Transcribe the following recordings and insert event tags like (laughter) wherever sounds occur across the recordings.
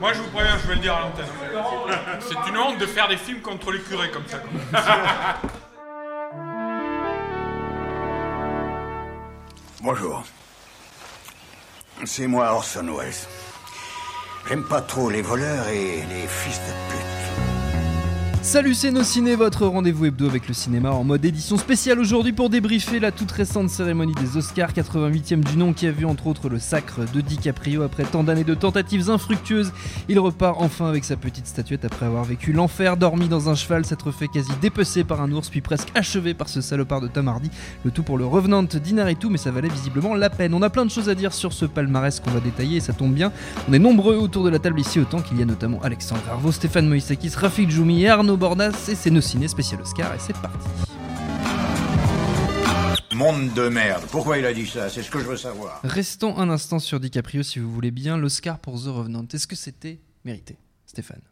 Moi, je vous préviens, je vais le dire à l'antenne. C'est une honte de faire des films contre les curés comme ça. Bonjour. C'est moi Orson Welles. J'aime pas trop les voleurs et les fils de pute. Salut c'est nos ciné, votre rendez-vous hebdo avec le cinéma en mode édition spéciale aujourd'hui pour débriefer la toute récente cérémonie des Oscars 88e du nom qui a vu entre autres le sacre de DiCaprio après tant d'années de tentatives infructueuses. Il repart enfin avec sa petite statuette après avoir vécu l'enfer, dormi dans un cheval, s'être fait quasi dépecé par un ours puis presque achevé par ce salopard de Tom Hardy. Le tout pour le Revenant d'Inaritu mais ça valait visiblement la peine. On a plein de choses à dire sur ce palmarès qu'on va détailler et ça tombe bien. On est nombreux autour de la table ici autant qu'il y a notamment Alexandre Arvo, Stéphane Moïsakis, Rafik Djoumi et Bordas et c'est nos ciné spécial Oscar et c'est parti. Monde de merde. Pourquoi il a dit ça? C'est ce que je veux savoir. Restons un instant sur DiCaprio si vous voulez bien. L'Oscar pour The Revenant, est-ce que c'était mérité, Stéphane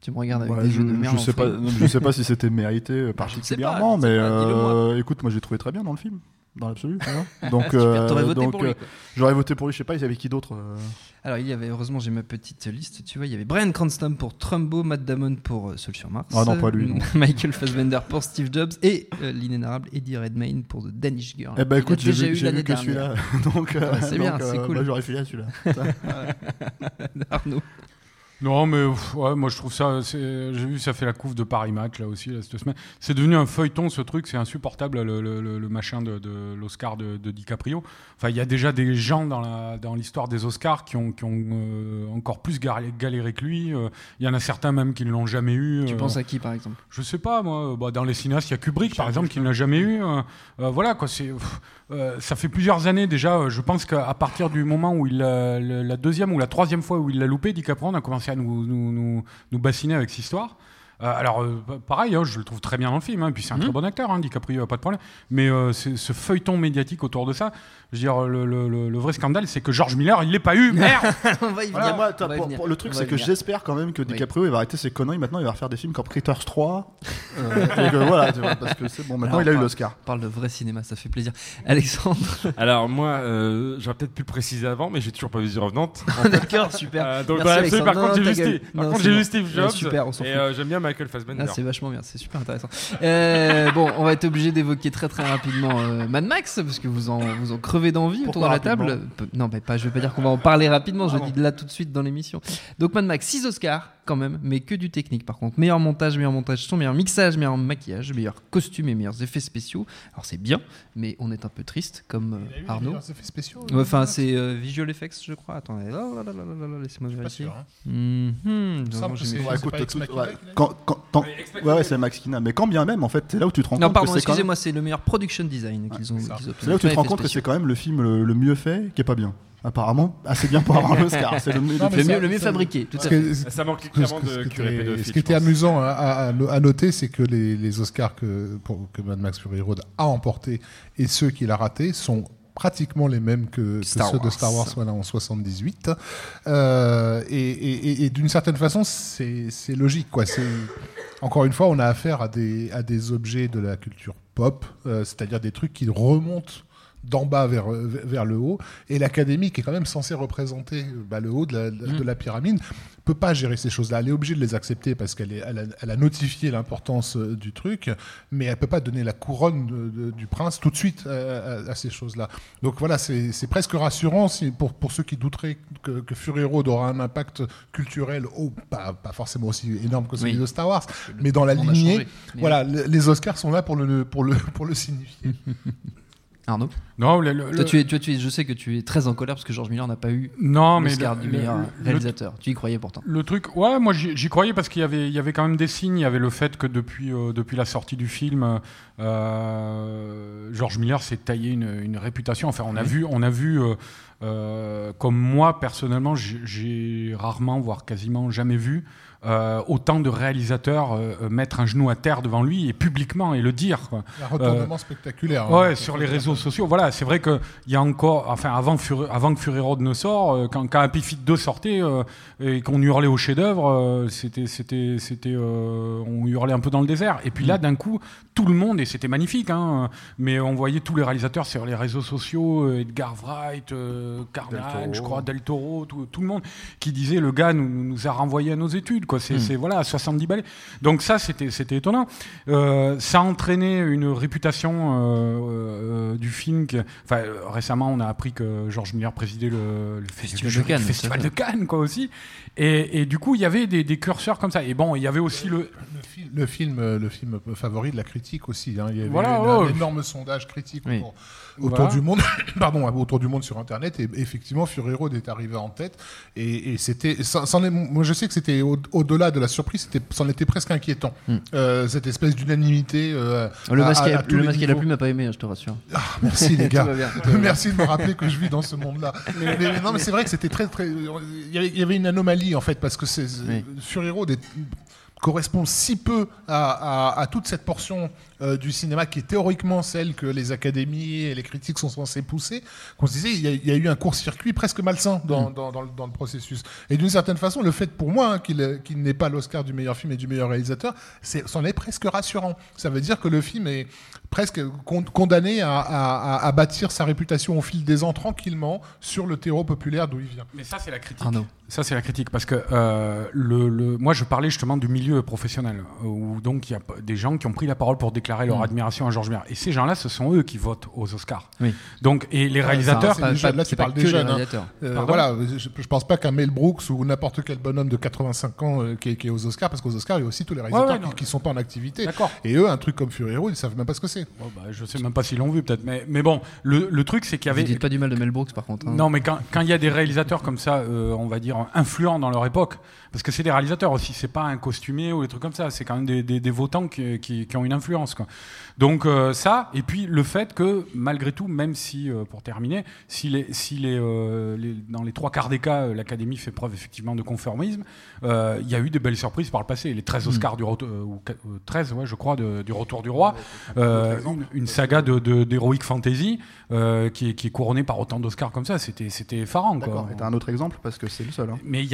Tu me regardes avec Ouais, des je, yeux de merde. je sais pas, je sais pas si c'était mérité euh, (laughs) particulièrement, mais pas, dis-le-moi. euh, écoute, moi j'ai trouvé très bien dans le film, dans l'absolu. (laughs) donc, Super, euh, donc, pour lui, euh, j'aurais voté pour lui. Je sais pas, il y avait qui d'autre euh, Alors il y avait, heureusement j'ai ma petite liste, tu vois, il y avait Brian Cranston pour Trumbo, Matt Damon pour euh, Seul sur Mars, Ah non, pas lui, non. (laughs) Michael Fassbender pour Steve Jobs et euh, l'inénarrable Eddie Redmayne pour The Danish Girl. Eh ben écoute, j'ai vu, eu j'ai l'année vu que celui-là. (laughs) donc, euh, Ouais, c'est bien, c'est euh, cool. moi, j'aurais filé à celui-là. Arnaud. Non, mais ouais, moi je trouve ça. J'ai vu, ça fait la couve de Paris Match là aussi là, cette semaine. C'est devenu un feuilleton ce truc, c'est insupportable le, le- le- le machin de, de l'Oscar de, de DiCaprio. Enfin, il y a déjà des gens dans l'histoire des Oscars qui ont, qui ont euh, encore plus galéré, que lui. Euh, Il y en a certains même qui ne l'ont jamais eu. Tu euh, penses à qui par exemple? Je sais pas, moi. Bah, dans les cinéastes, il y a Kubrick, par exemple, qui ne l'a jamais eu. Euh, voilà, quoi. C'est, ça fait plusieurs années déjà. Je pense qu'à partir du moment où il a, la deuxième ou la troisième fois où il l'a loupé, DiCaprio, on a commencé nous, nous, nous bassiner avec cette histoire. Euh, alors, euh, pa- pareil, hein, je le trouve très bien dans le film, hein, puis c'est un très bon acteur, hein, DiCaprio, pas de problème. Mais euh, ce feuilleton médiatique autour de ça, je veux dire, le, le- le- le vrai scandale, c'est que George Miller, il l'est pas eu, (laughs) merde On va y Voilà, venir. moi, on toi, va y pour- venir. pour- le truc, c'est que j'espère quand même que Oui. DiCaprio il va arrêter ses conneries. Maintenant, il va refaire des films comme Critters 3. euh, (laughs) et que, voilà, tu vois, parce que c'est bon. Maintenant, Alors, il a eu parle- l'Oscar. On parle de vrai cinéma, ça fait plaisir. Alexandre, (laughs) Alors moi, euh, j'aurais peut-être pu le préciser avant, mais j'ai toujours pas vu The Revenant. d'accord, super. Euh, donc Merci, par contre, j'ai vu Steve, Jobs. super, on s'en et fout. j'aime bien Michael Fassbender. Ah, c'est vachement bien, c'est super intéressant. Euh, bon, on va être obligé d'évoquer très très rapidement euh, Mad Max parce que vous en vous en crevez d'envie autour de la table. Non, mais pas. Je veux pas dire qu'on va en parler rapidement. Je le dis là tout de suite dans l'émission. Donc Mad Max, 6 Oscars quand même, mais que du technique par contre. Meilleur montage, meilleur montage son, meilleur mixage, meilleur maquillage, meilleur costume et meilleurs effets spéciaux. Alors c'est bien, mais on est un peu triste comme euh, Arnaud. meilleurs effets spéciaux. Ouais, Enfin, c'est euh, Visual Effects, je crois. Attendez, laissez-moi suis pas vérifier. sûr. hein. Il me Non, écoute, pas ouais, quand, quand, Ouais, c'est Max Kina. Mais quand bien même, en fait, c'est là où tu te rends Non, compte pardon, que c'est quand même, excusez-moi, c'est le meilleur production design qu'ils ont, c'est là où tu te rends compte que c'est quand même le film le, le mieux fait qui est pas bien. Apparemment, assez bien pour avoir un Oscar. C'est le, Non, ça- mieux, le mieux ça- fabriqué, tout à Ce fait. Ça manque ce clairement que- de ce qui curé était-. Ce qui amusant à, à- à noter, c'est que les, les Oscars que, pour- que Mad Max Fury Road a emporté et ceux qu'il a ratés sont pratiquement les mêmes que, ceux de. Star Wars voilà, en 78. Euh, et et- et- et d'une certaine façon, c'est logique. Quoi. Encore une fois, on a affaire à des, à des objets de la culture pop, euh, c'est-à-dire des trucs qui remontent d'en bas vers, euh, vers le haut, et l'Académie, qui est quand même censée représenter euh, bah, le haut de la, de- Mm. de la pyramide, peut pas gérer ces choses-là. Elle est obligée de les accepter parce qu'elle elle a, elle a notifié l'importance euh, du truc, mais elle peut pas donner la couronne de- de- du prince tout de suite à, à ces choses-là. Donc voilà, c'est presque rassurant si, pour, pour ceux qui douteraient que, que Fury Road aura un impact culturel, oh, pas, pas forcément aussi énorme que celui Oui. de Star Wars, mais dans la lignée, voilà, le- les Oscars sont là pour le, pour le, pour le signifier. (laughs) Arnaud Non, le- le- toi, tu es, toi, tu es, je sais que tu es très en colère parce que George Miller n'a pas eu non, mais le- du le- meilleur le- réalisateur. Tu y croyais pourtant. Le truc, ouais, moi j'y croyais parce qu'il y avait, il y avait quand même des signes. Il y avait le fait que depuis, euh, depuis la sortie du film, euh, George Miller s'est taillé une, une réputation. Enfin, on a vu, on a vu, euh, euh, comme moi personnellement, j'ai rarement, voire quasiment jamais vu. Euh, autant de réalisateurs euh, euh, mettre un genou à terre devant lui et publiquement et le dire. quoi. Un retournement spectaculaire. Ouais, hein. sur les réseaux sociaux. Voilà, c'est vrai que il y a encore, enfin, avant, que Fury Road ne sort, euh, quand, quand Happy Feet 2 sortait euh, et qu'on hurlait au chef-d'œuvre, euh, c'était, c'était, c'était, euh, on hurlait un peu dans le désert. Et puis là, d'un coup, tout le monde et c'était magnifique, hein, mais on voyait tous les réalisateurs sur les réseaux sociaux, euh, Edgar Wright, euh, Carnahan, je crois, Del Toro, tout, tout le monde qui disait le gars nous, nous a renvoyé à nos études, quoi. C'est, c'est voilà, à 70 balais. Donc ça, c'était, c'était étonnant. Euh, ça a entraîné une réputation euh, euh, du film. que- Enfin, récemment, on a appris que Georges Miller présidait le, le Festival de Cannes, le Festival de Cannes, quoi aussi. Et, et du coup, il y avait des, des curseurs comme ça. Et bon, il y avait aussi le. Le, fi- le film, le film favori de la critique aussi. hein. Il y avait Voilà, eu ouais. un énorme sondage critique Oui. autour, autour Voilà. du monde, (coughs) pardon, autour du monde sur Internet. Et effectivement, Fury Road est arrivé en tête. Et, et c'était, moi, je sais que c'était au- au-delà de la surprise. C'était, c'en était presque inquiétant. Euh, cette espèce d'unanimité. euh, Le à- masque, à- et- à tous le masque et la plume n'a pas aimé, je te rassure. Ah, merci les gars. (laughs) Merci de me rappeler que je vis dans ce monde-là. Mais, mais non, mais c'est vrai que c'était très, très. Il y avait- une anomalie en fait parce que c'est Oui. Fury Road est- correspond si peu à, à- toute cette portion euh, du cinéma qui est théoriquement celle que les académies et les critiques sont censés pousser, qu'on se disait il y, a, il y a eu un court-circuit presque malsain dans, dans, dans le, dans le processus. Et d'une certaine façon, le fait pour moi hein, qu'il ait- qu'il n'ait pas l'Oscar du meilleur film et du meilleur réalisateur, c'en est presque rassurant. Ça veut dire que le film est presque con- condamné à, à- à- à bâtir sa réputation au fil des ans tranquillement sur le terreau populaire d'où il vient. Mais ça, c'est la critique. Arnaud. Ça, c'est la critique. Parce que euh, le, le- moi, je parlais justement du milieu professionnel, euh, où donc il y a des gens qui ont pris la parole pour déclarer leur admiration à Georges Miller. Et ces gens-là, ce sont eux qui votent aux Oscars. Oui. Donc, et les réalisateurs. c'est des jeunes, là, tu pas parles des jeunes, hein. réalisateurs. Euh, Pardon voilà, je, je pense pas qu'un Mel Brooks ou n'importe quel bonhomme de 85 ans euh, qui, est, qui est aux Oscars, parce qu'aux Oscars, il y a aussi tous les réalisateurs ouais, qui, qui sont pas en activité. D'accord. Et eux, un truc comme Fury Road, ils savent même pas ce que c'est. Bon, bah, je sais même pas s'ils l'ont vu, peut-être. Mais, mais bon, le, le truc, c'est qu'il y Vous avait. dites pas du mal de Mel Brooks par contre. hein. Non, mais quand quand il y a des réalisateurs comme ça, euh, on va dire influents dans leur époque, parce que c'est des réalisateurs aussi, c'est pas un costumier ou des trucs comme ça, c'est quand même des, des, des votants qui, qui, qui ont une influence. Quoi. Donc euh, ça, et puis le fait que malgré tout, même si, euh, pour terminer, si, les, si les, euh, les- dans les trois quarts des cas, l'Académie fait preuve effectivement de conformisme, il y a eu des belles surprises par le passé. Les 13 Oscars du retour, ou qua- 13, ouais, je crois, de- du Retour du Roi, une, une saga de, de, d'heroic fantasy qui, est, qui est couronnée par autant d'Oscars comme ça, c'était, effarant. D'accord. Et t'as un autre exemple parce que c'est le seul. hein. Mais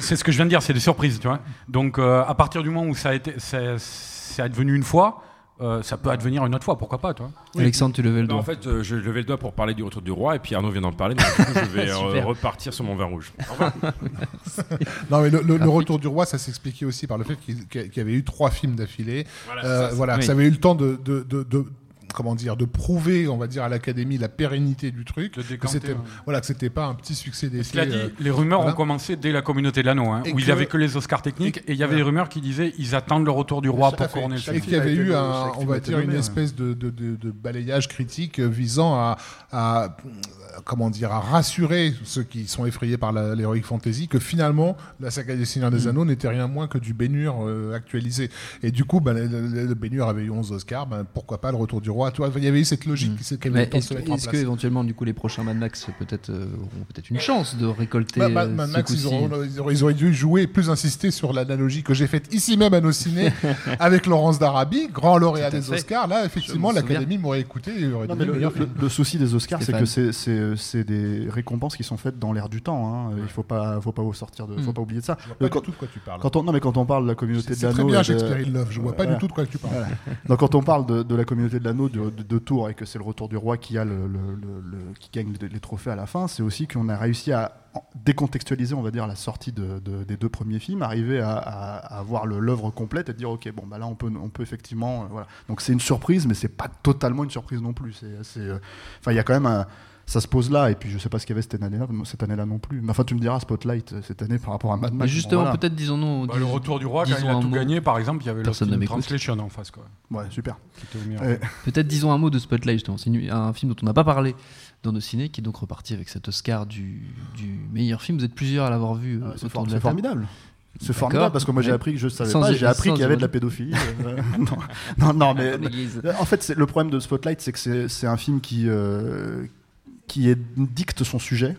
c'est ce que je viens de dire, c'est des surprises, tu vois. Donc à partir du moment où ça a été, c'est advenu une fois, euh, ça peut advenir une autre fois, pourquoi pas, toi Alexandre, tu levais le Non, doigt. en fait, euh, je levais le doigt pour parler du retour du roi, et puis Arnaud vient d'en parler, donc du coup, je vais (laughs) euh, repartir sur mon vin rouge. (laughs) Non, mais le, le- le retour du roi, ça s'expliquait aussi par le fait qu'il y avait eu trois films d'affilée. Voilà, Euh, c'est ça, voilà, oui. ça avait eu le temps de, de, de- de- comment dire, de prouver, on va dire, à l'académie la pérennité du truc. De que c'était, ouais. voilà, que c'était pas un petit succès d'essai. Cela dit, euh, les rumeurs voilà. ont commencé dès la communauté de l'anneau, hein, où il n'y avait que les Oscars techniques, et il y avait des rumeurs qui disaient ils attendent le retour du roi pour fait. couronner le Et qu'il y avait eu, un, on va dire, une espèce de, de- de- de balayage critique visant à, à, comment dire, à rassurer ceux qui sont effrayés par l'Heroic Fantasy que finalement, la saga des Seigneurs Mm. des Anneaux n'était rien moins que du Bénur euh, actualisé. Et du coup, ben, le, le- le Bénur avait eu 11 Oscars, ben, pourquoi pas le retour du roi Tu vois, Il y avait eu cette logique qui avait de est-ce est-ce que éventuellement du coup les prochains Mad Max peut-être euh, auront peut-être une chance de récolter Bah, bah, euh, Mad ce Max, ils, auront- ils auraient, ils auraient dû jouer, plus insister sur l'analogie que j'ai faite ici même à nos ciné (laughs) avec Laurence d'Arabie, grand lauréat des fait. Oscars. Là, effectivement, l'Académie m'aurait écouté et aurait Non, mais le le, le- souci des Oscars, c'est que c'est- des récompenses qui sont faites dans l'air du temps. hein. Il faut pas, faut pas vous sortir de, faut Mm. pas oublier de ça. Je vois pas quand, du tout de quoi tu parles. quand on, non, mais quand on parle de la communauté de c'est très l'anneau, bien de- Shakespeare in Love, je vois pas Voilà. du tout de quoi tu parles. Voilà. Donc quand on parle de, de la communauté de l'anneau, de, de- de tours et que c'est le retour du roi qui a le, qui gagne les trophées à la fin, c'est aussi qu'on a réussi à décontextualiser, on va dire, la sortie de- de- des deux premiers films, arriver à, à, à avoir le- l'œuvre complète et dire ok bon bah là on peut on peut effectivement euh, voilà. Donc c'est une surprise, mais c'est pas totalement une surprise non plus. Euh, enfin il y a quand même un ça se pose là, et puis je sais pas ce qu'il y avait cette année-là, cette année-là non plus. Mais enfin, tu me diras Spotlight euh, cette année par rapport à Mad Max. Mais bon, justement, voilà. peut-être disons-nous. Bah, le retour du roi, quand il a tout mot. gagné, par exemple, il y avait m'écoute. Translation en face, quoi. Ouais, super. Euh, Peut-être disons un mot de Spotlight, justement. C'est un film dont on n'a pas parlé dans nos ciné, qui est donc reparti avec cet Oscar du, du meilleur film. Vous êtes plusieurs à l'avoir vu euh, Ah, c'est autour for- de c'est formidable. C'est formidable parce que moi j'ai appris que je savais Sans- pas, j'ai appris qu'il y avait de la pédophilie. euh, (laughs) (laughs) non, non, non, mais L'église. en fait le problème de Spotlight c'est que c'est c'est un film qui euh, qui dicte son sujet,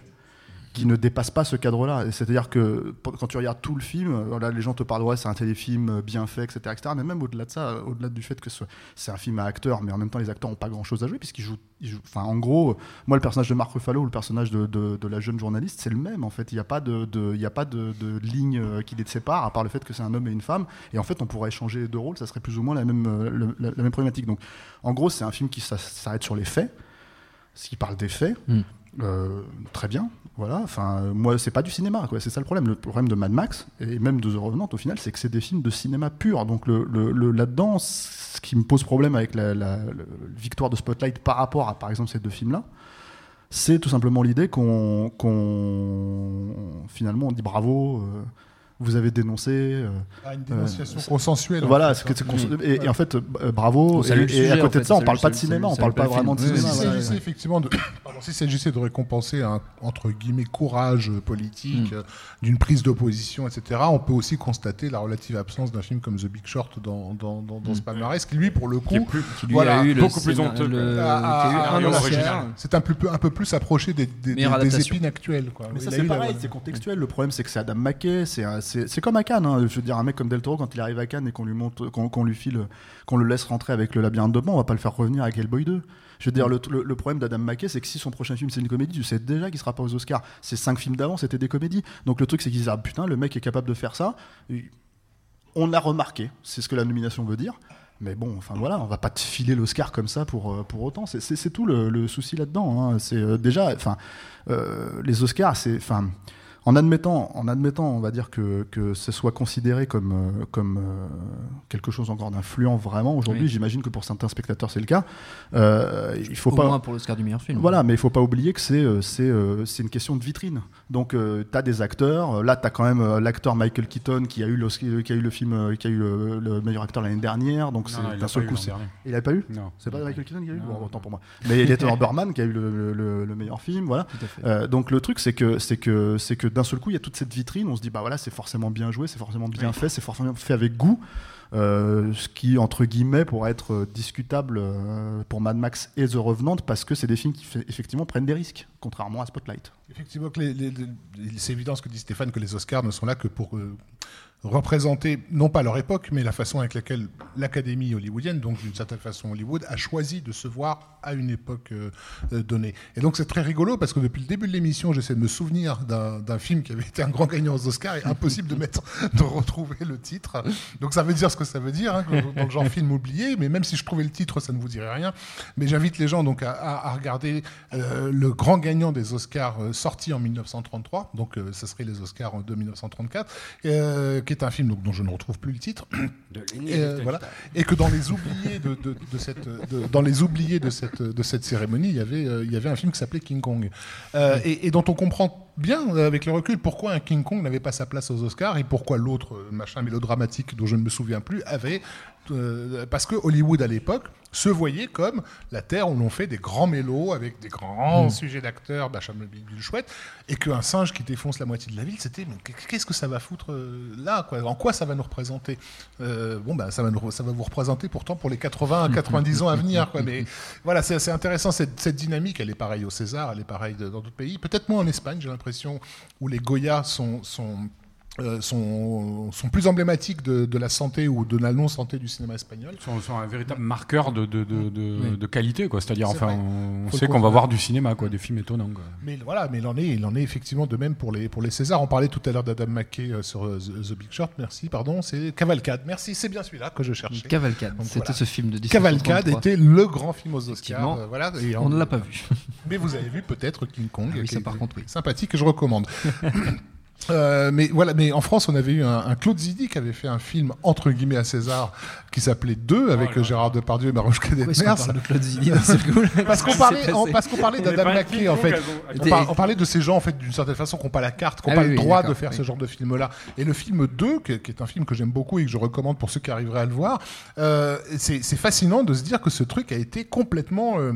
qui ne dépasse pas ce cadre-là. C'est-à-dire que quand tu regardes tout le film, euh, là, les gens te parlent ouais c'est un téléfilm euh, bien fait, etc., etc. Mais même au-delà de ça, euh, au-delà du fait que ce- c'est un film à acteurs, mais en même temps les acteurs n'ont pas grand-chose à jouer puisqu'ils jouent, Enfin, en gros, moi le personnage de Mark Ruffalo ou le personnage de, la jeune journaliste, c'est le même en fait. Il n'y a pas de, de- y a pas de, ligne qui les sépare à part le fait que c'est un homme et une femme. Et en fait, on pourrait échanger deux rôles, ça serait plus ou moins la même, la, même problématique. Donc, en gros, c'est un film qui s'a- s'arrête sur les faits, ce qui parle des faits. Mm. Euh, très bien, voilà. Enfin, euh, moi, c'est pas du cinéma. C'est ça le problème. Le problème de Mad Max et même de The Revenant, au final, c'est que c'est des films de cinéma pur. Donc, le, le- le- là-dedans, ce qui me pose problème avec la, la- la victoire de Spotlight par rapport à, par exemple, ces deux films-là, c'est tout simplement l'idée qu'on, qu'on- finalement, on dit bravo. euh, vous avez dénoncé. euh, Ah, une dénonciation c'est- consensuelle. en voilà, fait, hein. cons- et, et en fait, euh, bravo. Et, à en côté fait, de ça, on ça parle pas de cinéma, on ça parle pas vraiment de cinéma. S'agissait effectivement (coughs) s'il s'agissait de récompenser un entre guillemets courage politique, Hmm. euh, d'une prise d'opposition, etc. On peut aussi constater la relative absence d'un film comme The Big Short dans dans, dans, dans ce palmarès, qui lui pour le coup plus- Voilà, a eu le beaucoup plus scénar- honteux, le- quoi. a- qui a eu a- un a- Oscar. original. c'est un peu plus un peu plus approché des, des, des- épines actuelles. Quoi. Mais ça c'est pareil, c'est contextuel. Le problème c'est que c'est Adam McKay, c'est un- c'est comme à Cannes. hein. Je veux dire, un mec comme Del Toro quand il arrive à Cannes et qu'on lui monte, qu'on lui file, qu'on le laisse rentrer avec le labyrinthe de Pan, on va pas le faire revenir avec Hellboy 2. Je veux dire, le, problème d'Adam McKay, c'est que si son prochain film c'est une comédie, tu sais déjà qu'il sera pas aux Oscars. Ces cinq films d'avant, c'était des comédies. Donc le truc, c'est qu'ils disent ah putain, le mec est capable de faire ça. On l'a remarqué, c'est ce que la nomination veut dire. Mais bon, enfin voilà, on va pas te filer l'Oscar comme ça pour, euh, pour autant. C'est- tout le, le souci là-dedans. hein. C'est euh, déjà, enfin, euh, les Oscars, c'est, enfin, en admettant, en admettant, on va dire que, que ce soit considéré comme, euh, comme euh, quelque chose encore d'influent vraiment aujourd'hui. Oui. J'imagine que pour certains spectateurs c'est le cas. Euh, il faut Au pas. moins pour l'Oscar du meilleur film. Voilà, mais il faut pas oublier que c'est euh, c'est c'est une question de vitrine. Donc tu as des acteurs. Là, tu as quand même l'acteur Michael Keaton qui a eu l'Oscar- qui a eu le film qui a eu le, le meilleur acteur l'année dernière. Donc Non, c'est d'un seul coup, il avait pas eu? Non. C'est pas Michael Keaton qui a eu? Non. Bon, autant pour moi. Mais il était (laughs) dans Burman qui a eu le, le- le- le meilleur film, voilà. Tout à fait. Euh, donc le truc c'est que c'est que c'est que d'un seul coup il y a toute cette vitrine, on se dit bah voilà c'est forcément bien joué, c'est forcément bien fait, c'est forcément fait avec goût. Euh, ce qui entre guillemets pourrait être euh, discutable euh, pour Mad Max et The Revenant parce que c'est des films qui fait- effectivement prennent des risques, contrairement à Spotlight. Effectivement, c'est évident ce que dit Stéphane, que les Oscars ne sont là que pour euh, représenter, non pas leur époque, mais la façon avec laquelle l'Académie hollywoodienne, donc d'une certaine façon Hollywood, a choisi de se voir à une époque euh, euh, donnée. Et donc c'est très rigolo parce que depuis le début de l'émission, j'essaie de me souvenir d'un film qui avait été un grand gagnant aux Oscars et impossible de mettre, (laughs) de retrouver le titre. Donc ça veut dire ce que ça veut dire, hein, dans le genre film oublié, mais même si je trouvais le titre, ça ne vous dirait rien. Mais j'invite les gens donc à, regarder euh, le grand gagnant des Oscars sorti en 1933, donc ce serait les Oscars de 1934, euh, qui est un film donc, dont je ne retrouve plus le titre, et, euh, voilà, et que dans les oubliés de, de- de cette, dans les oubliés de cette, de cette cérémonie, il y avait, euh, il y avait un film qui s'appelait King Kong, Euh, et, et dont on comprend bien avec le recul pourquoi un King Kong n'avait pas sa place aux Oscars et pourquoi l'autre machin mélodramatique dont je ne me souviens plus avait euh, parce que Hollywood à l'époque se voyait comme la terre où l'on fait des grands mélos avec des grands sujets d'acteurs, machin, bidule chouette, et qu'un singe qui défonce la moitié de la ville, c'était mais qu'est-ce que ça va foutre euh, là quoi? En quoi ça va nous représenter? Euh, Bon ben ça va nous, ça va vous représenter pourtant pour les 80 à 90 ans à venir quoi. Mais (laughs) voilà, c'est c'est intéressant cette, cette dynamique. Elle est pareille au César, elle est pareille dans d'autres pays. Peut-être moins en Espagne, j'ai l'impression où les Goya sont sont euh, sont, sont plus emblématiques de, de la santé ou de la non-santé du cinéma espagnol. sont, sont un véritable marqueur de, de, de, de- de qualité, quoi. C'est-à-dire, C'est enfin, vrai. on Faut sait qu'on va voir du cinéma, quoi, des films étonnants. quoi. Mais voilà, mais il en est, il en est effectivement de même pour les pour les Césars. On parlait tout à l'heure d'Adam McKay euh, sur euh, The, The Big Short. Merci, pardon, c'est Cavalcade. Merci, c'est bien celui-là que je cherchais. Cavalcade, c'était voilà. ce film de 1933. Cavalcade était le grand film aux Oscars. Euh, voilà, et On ne l'a pas vu. (laughs) Mais vous avez vu peut-être King Kong. Ah oui, ça, par contre, oui. Sympathique que je recommande. (laughs) Euh, mais voilà, mais en France, on avait eu un, un Claude Zidi qui avait fait un film entre guillemets à César qui s'appelait Deux avec Oh là Gérard Depardieu et Cadetmers. parle de Claude Zidi là (laughs) Parce qu'on parlait, parce qu'on parlait d'Adam King en fait. On, Des- par- on parlait de ces gens en fait d'une certaine façon qui n'ont pas la carte, qui n'ont Ah pas oui, le oui, droit de faire oui. ce genre de film-là. Et le film 2, qui, est un film que j'aime beaucoup et que je recommande pour ceux qui arriveraient à le voir, euh, c'est fascinant de se dire que ce truc a été complètement euh,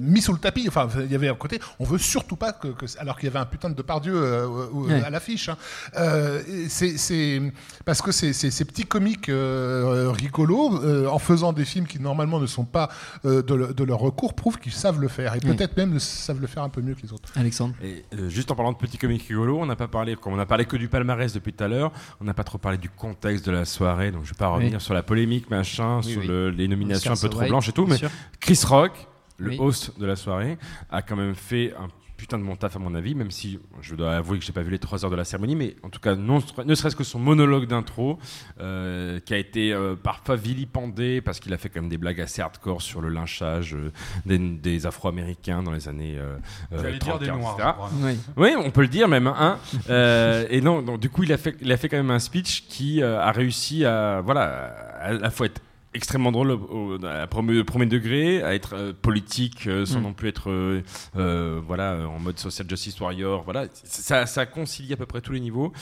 mis sous le tapis. Enfin, il y avait un côté, on veut surtout pas que, que- alors qu'il y avait un putain de Depardieu à l'affiche. Hein. Euh, c'est c'est- parce que c'est c'est- ces petits comiques euh, rigolos, euh, en faisant des films qui normalement ne sont pas euh, de, le- de leur recours, prouvent qu'ils savent le faire et Oui. peut-être même le- savent le faire un peu mieux que les autres. Alexandre Et euh, juste en parlant de petits comiques rigolos, on n'a pas parlé, comme on a parlé que du palmarès depuis tout à l'heure, on n'a pas trop parlé du contexte de la soirée, donc je vais pas revenir sur la polémique, machin, Oui, sur oui. le- les nominations Oscar un peu trop blanches et tout, mais sûr. Chris Rock, le Oui. host de la soirée, a quand même fait un putain de mon taf à mon avis, même si je dois avouer que j'ai pas vu les trois heures de la cérémonie, mais en tout cas, non, ne serait-ce que son monologue d'intro, euh, qui a été euh, parfois vilipendé parce qu'il a fait quand même des blagues assez hardcore sur le lynchage euh, des, des Afro-Américains dans les années euh, euh, J'allais dire 30, des 40, noirs. etc. je crois. Oui. Oui, on peut le dire même. Hein. Et non, donc, du coup, il a fait, il a fait quand même un speech qui a réussi à, voilà, à la fois être extrêmement drôle au, premier, premier degré, à être euh, politique euh, sans Mm. non plus être euh, euh, voilà en mode social justice warrior. Voilà, ça, ça concilie à peu près tous les niveaux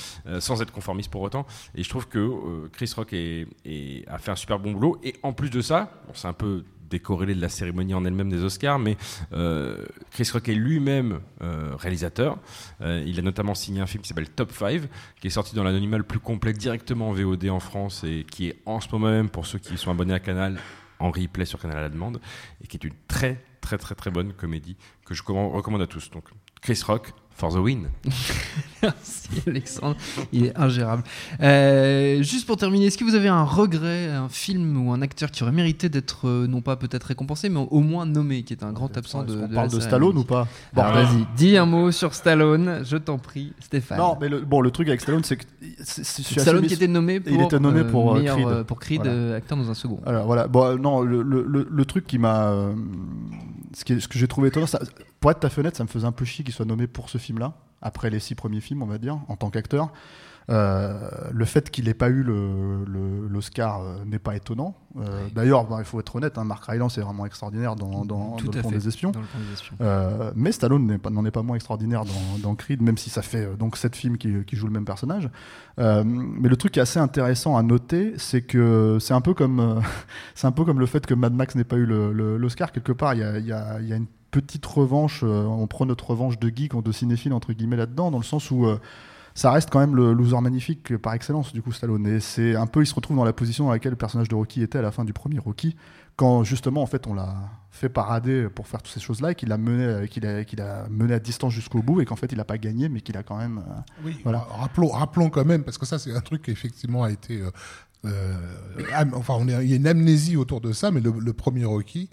sans être conformiste pour autant. Et je trouve que Chris Rock est- est- a fait un super bon boulot. Et en plus de ça, bon, c'est un peu décorrélé de la cérémonie en elle-même des Oscars, mais euh, Chris Rock est lui-même euh, réalisateur. Euh, il a notamment signé un film qui s'appelle Top 5, qui est sorti dans l'anonymat le plus complet directement en VOD en France et qui est en ce moment même, pour ceux qui sont abonnés à Canal, en replay sur Canal à la demande, et qui est une très très très très bonne comédie que je commande- recommande à tous. Donc Chris Rock, for the win. (laughs) Merci Alexandre, il est ingérable. Euh, juste pour terminer, est-ce que vous avez un regret, un film ou un acteur qui aurait mérité d'être euh, non pas peut-être récompensé, mais au moins nommé, qui est un grand absent de, On de parle de Stallone ou pas Bon, Alors vas-y, dis un mot sur Stallone, je t'en prie, Stéphane. Non, mais le, bon, le truc avec Stallone, c'est que c'est- c'est- je suis assez Stallone qui était nommé pour, Il était nommé pour, euh, meilleur, Creed. euh, pour Creed, Voilà. euh, acteur dans un second. Alors voilà, bon, euh, non, le, le- le- le truc qui m'a. Ce que j'ai trouvé étonnant, ça- pour être ta fenêtre, ça me faisait un peu chier qu'il soit nommé pour ce film-là, après les six premiers films, on va dire, en tant qu'acteur. Euh, le fait qu'il n'ait pas eu le- le- l'Oscar euh, n'est pas étonnant. Euh, D'ailleurs, il faut être honnête, hein, Mark Rylance est vraiment extraordinaire dans, dans, Tout dans Le Pont des Espions. Dans le Pont des Espions. Mais Stallone n'en est pas moins extraordinaire dans, Creed, même si ça fait donc sept films qui, qui jouent le même personnage. Mais le truc qui est assez intéressant à noter, c'est que c'est un peu comme (laughs) c'est un peu comme le fait que Mad Max n'ait pas eu l'Oscar quelque part. Il y a, il y a- il y a une petite revanche. on prend notre revanche de geek, de cinéphile entre guillemets là-dedans, dans le sens où ça reste quand même le loser magnifique par excellence du coup Stallone. Et c'est un peu, il se retrouve dans la position dans laquelle le personnage de Rocky était à la fin du premier Rocky, quand justement en fait on l'a fait parader pour faire toutes ces choses-là et qu'il a mené, qu'il a, qu'il a mené à distance jusqu'au bout et qu'en fait il n'a pas gagné mais qu'il a quand même. euh, Oui, Voilà. rappelons, rappelons quand même, parce que ça, c'est un truc qui effectivement a été. euh, euh, enfin, on est- il y a une amnésie autour de ça, mais le, le premier Rocky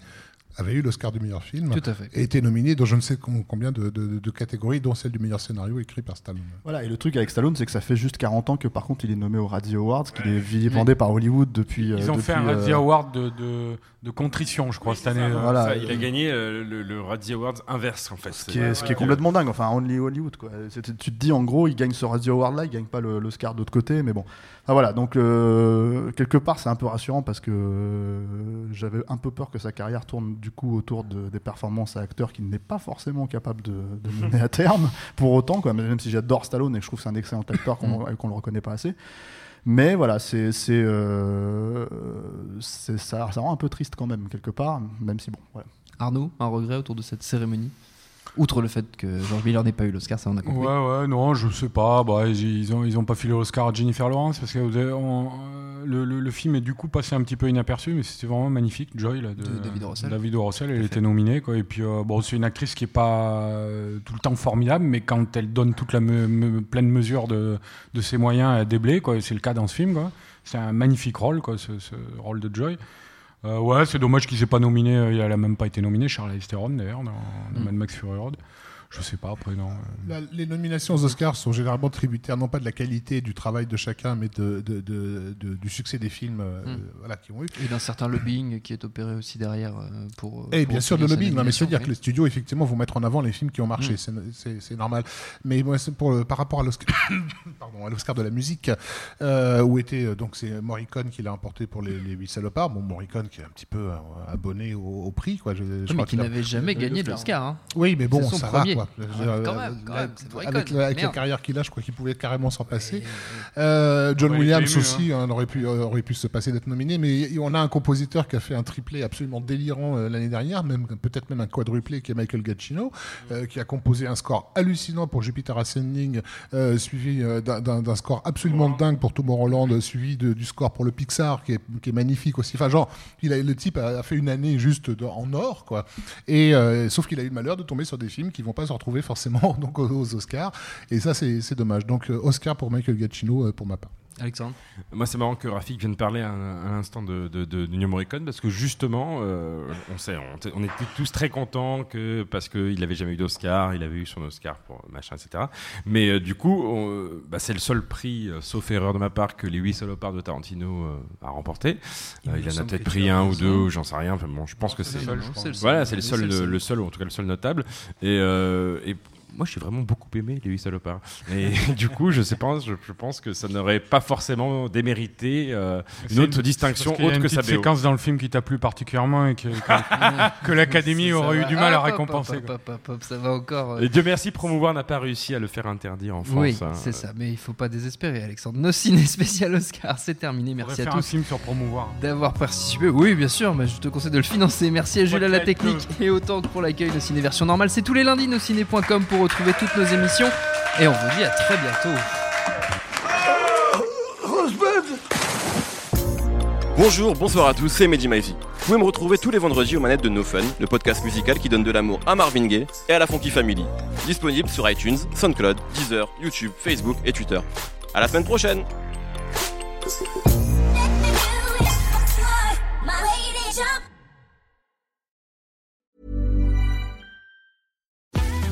avait eu l'Oscar du meilleur film Tout à fait. et était nominé dans je ne sais com- combien de, de- de catégories, dont celle du meilleur scénario écrit par Stallone. Voilà, et le truc avec Stallone, c'est que ça fait juste 40 ans que par contre il est nommé aux Razzie Awards, qu'il est vilipendé par Hollywood depuis. Ils euh, ont fait un Razzie euh, Award de, de, de contrition, je crois, cette année. euh. Voilà. Ça, il a gagné euh, le, le Razzie Awards inverse en fait. Ce qui est, ce qui est complètement dingue, enfin, only Hollywood, quoi. Tu te dis, en gros, il gagne ce Razzie Award là, il gagne pas l'Oscar de l'autre côté, mais bon. Enfin, voilà, donc, euh, quelque part, c'est un peu rassurant parce que euh, j'avais un peu peur que sa carrière tourne du coup autour de, des performances à acteurs qu'il n'est pas forcément capable de, de (laughs) mener à terme, pour autant, quoi. Même si j'adore Stallone et que je trouve que c'est un excellent acteur qu'on qu'on le reconnaît pas assez. Mais voilà, c'est c'est, euh, ça, ça rend un peu triste quand même, quelque part, même si bon, voilà. Arnaud, un regret autour de cette cérémonie? Outre le fait que George Miller n'ait pas eu l'Oscar, ça on a compris. Ouais, ouais, non, je sais pas. Bah, ils, ils ont, ils ont pas filé l'Oscar à Jennifer Lawrence parce que le, le- le film est du coup passé un petit peu inaperçu, mais c'était vraiment magnifique. Joy, là, de, De David. Russell. David. Russell, elle était nominée, quoi. Et puis, euh, bon, c'est une actrice qui est pas euh, tout le temps formidable, mais quand elle donne toute la me- me- pleine mesure de, de ses moyens, elle déblée, quoi. Et c'est le cas dans ce film, quoi. C'est un magnifique rôle, quoi, ce, ce rôle de Joy. Euh, ouais, c'est dommage qu'il s'est pas nominé. Elle a même pas été nominée, Charlize Theron d'ailleurs, dans, dans Mm. Mad Max Fury Road. Je sais pas après, non. euh. La- les nominations aux Oscars sont généralement tributaires non pas de la qualité du travail de chacun, mais de, de- de- de- du succès des films euh, Mm. voilà, qui ont eu. Et d'un certain lobbying qui est opéré aussi derrière euh, pour. Et pour bien sûr de lobbying, non, mais c'est-à-dire oui. que les studios effectivement vont mettre en avant les films qui ont marché, Mm. c'est- normal. Mais pour le- par rapport à l'Oscar, (coughs) pardon, à l'Oscar de la musique, euh, où était euh, donc c'est Morricone qui l'a emporté pour les, les 8 salopards. Bon, Morricone qui est un petit peu euh, abonné au, au prix, quoi. Je, je Oui, crois mais qui n'avait jamais gagné de l'Oscar. hein. Oui, mais bon, ça premier. va quoi. Ah, Je veux dire, quand même, euh, quand là, même, c'est Morricone. avec la, avec la Merde. carrière qu'il a, je crois qu'il pouvait carrément s'en passer. Euh, John Ouais, Williams aussi hein, aurait, pu, euh, aurait pu se passer d'être nominé, mais on a un compositeur qui a fait un triplé absolument délirant euh, l'année dernière, même peut-être même un quadruplé, qui est Michael Giacchino, euh, qui a composé un score hallucinant pour Jupiter Ascending, euh, suivi euh, d'un- d'un d'un score absolument dingue pour Tomorrowland, suivi de- du score pour le Pixar, qui est, qui est magnifique aussi. Enfin, genre, il a, le type a, a fait une année juste de- en or, quoi. Et euh, sauf qu'il a eu le malheur de tomber sur des films qui vont pas se retrouver forcément (laughs) donc aux, Oscars. Et ça, c'est c'est dommage. Donc euh, Oscar pour Michael Giacchino euh, pour ma part. Alexandre Moi, c'est marrant que Rafik vienne parler à, à l'instant de, de, de, Ennio Morricone parce que justement, euh, on sait, on, on était tous très contents que parce qu'il n'avait jamais eu d'Oscar, il avait eu son Oscar pour machin, etc. Mais euh, du coup, on- bah, c'est le seul prix, euh, sauf erreur de ma part, que les huit salopards de Tarantino euh, a remporté. Il Euh, en a peut-être pris un ou deux, ou j'en sais rien. Enfin, bon, je pense que c'est le seul, voilà, c'est le seul, le seul, ou en tout cas le seul notable. Et, euh, et moi, j'ai vraiment beaucoup aimé les huit salopards. Et (laughs) du coup, je sais pas, je, je pense que ça n'aurait pas forcément démérité euh, une autre distinction parce qu'il y a autre une que sa BO. séquence dans le film qui t'a plu particulièrement et que, que, (laughs) que l'Académie aurait eu du mal à récompenser. hop, hop, hop, Ça va encore. euh, Et Dieu merci, promouvoir n'a pas réussi à le faire interdire en France. Oui, hein. c'est ça, mais il faut pas désespérer, Alexandre. Nos ciné spécial Oscar, c'est terminé. Merci à faire un tous film sur promouvoir. d'avoir participé. Oui, bien sûr, mais je te conseille de le financer. Merci à Jules à la technique et autant que pour l'accueil de Ciné Version Normale. C'est tous les lundis, nosciné.com retrouver toutes nos émissions. Et on vous dit à très bientôt. Bonjour, bonsoir à tous, c'est Mehdi Maizy. Vous pouvez me retrouver tous les vendredis aux manettes de No Fun, le podcast musical qui donne de l'amour à Marvin Gaye et à la Funky Family. Disponible sur iTunes, SoundCloud, Deezer, YouTube, Facebook et Twitter. À la semaine prochaine